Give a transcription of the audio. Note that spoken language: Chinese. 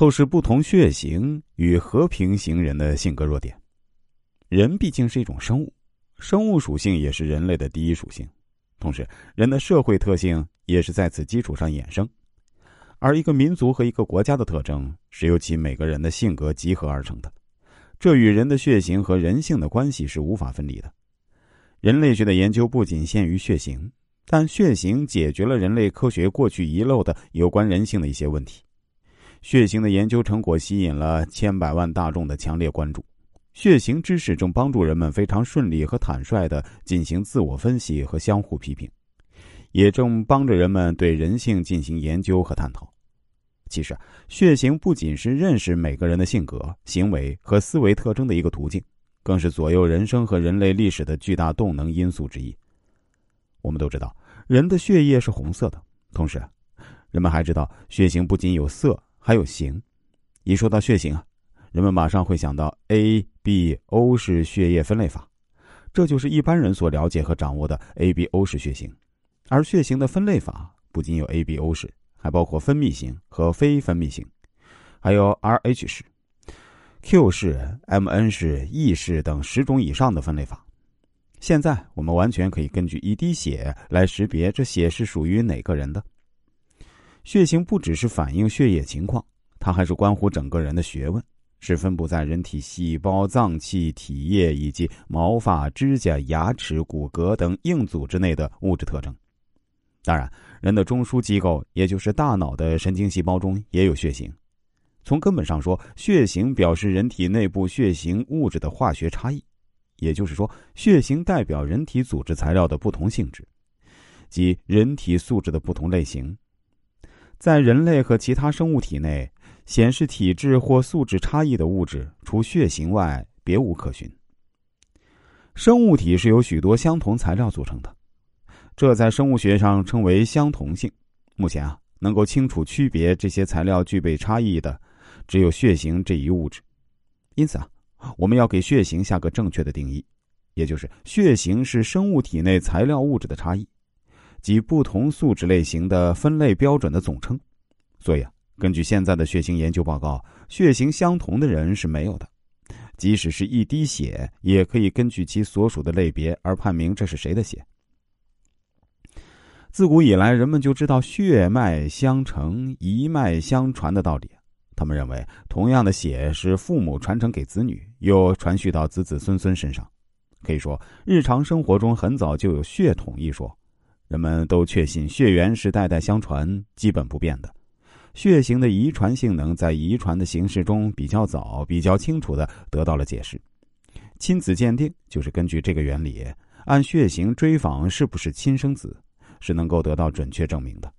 透视不同血型与和平型人的性格弱点。人毕竟是一种生物，生物属性也是人类的第一属性，同时人的社会特性也是在此基础上衍生。而一个民族和一个国家的特征是由其每个人的性格集合而成的，这与人的血型和人性的关系是无法分离的。人类学的研究不仅限于血型，但血型解决了人类科学过去遗漏的有关人性的一些问题。血型的研究成果吸引了千百万大众的强烈关注。血型知识正帮助人们非常顺利和坦率的进行自我分析和相互批评，也正帮着人们对人性进行研究和探讨。其实，血型不仅是认识每个人的性格、行为和思维特征的一个途径，更是左右人生和人类历史的巨大动能因素之一。我们都知道，人的血液是红色的，同时，人们还知道血型不仅有色，还有型。一说到血型啊。人们马上会想到 A、B、O 式血液分类法，这就是一般人所了解和掌握的 A、B、O 式血型。而血型的分类法不仅有 A、B、O 式，还包括分泌型和非分泌型，还有 Rh 式、Q 式、Mn 式、E 式等十种以上的分类法。现在我们完全可以根据一滴血来识别这血是属于哪个人的。血型不只是反映血液情况，它还是关乎整个人的学问。是分布在人体细胞、脏器、体液以及毛发、指甲、牙齿、骨骼等硬组织内的物质特征。当然，人的中枢机构，也就是大脑的神经细胞中也有血型。从根本上说，血型表示人体内部血型物质的化学差异，也就是说，血型代表人体组织材料的不同性质，即人体素质的不同类型。在人类和其他生物体内。显示体质或素质差异的物质，除血型外别无可寻。生物体是由许多相同材料组成的，这在生物学上称为相同性。目前啊，能够清楚区别这些材料具备差异的，只有血型这一物质。因此啊，我们要给血型下个正确的定义，也就是血型是生物体内材料物质的差异，及不同素质类型的分类标准的总称。所以啊。根据现在的血型研究报告，血型相同的人是没有的。即使是一滴血，也可以根据其所属的类别而判明这是谁的血。自古以来，人们就知道血脉相承、一脉相传的道理。他们认为，同样的血是父母传承给子女，又传续到子子孙孙身上。可以说，日常生活中很早就有血统一说，人们都确信血缘是代代相传、基本不变的。血型的遗传性能在遗传的形式中比较早、比较清楚的得到了解释。亲子鉴定就是根据这个原理，按血型追访是不是亲生子，是能够得到准确证明的。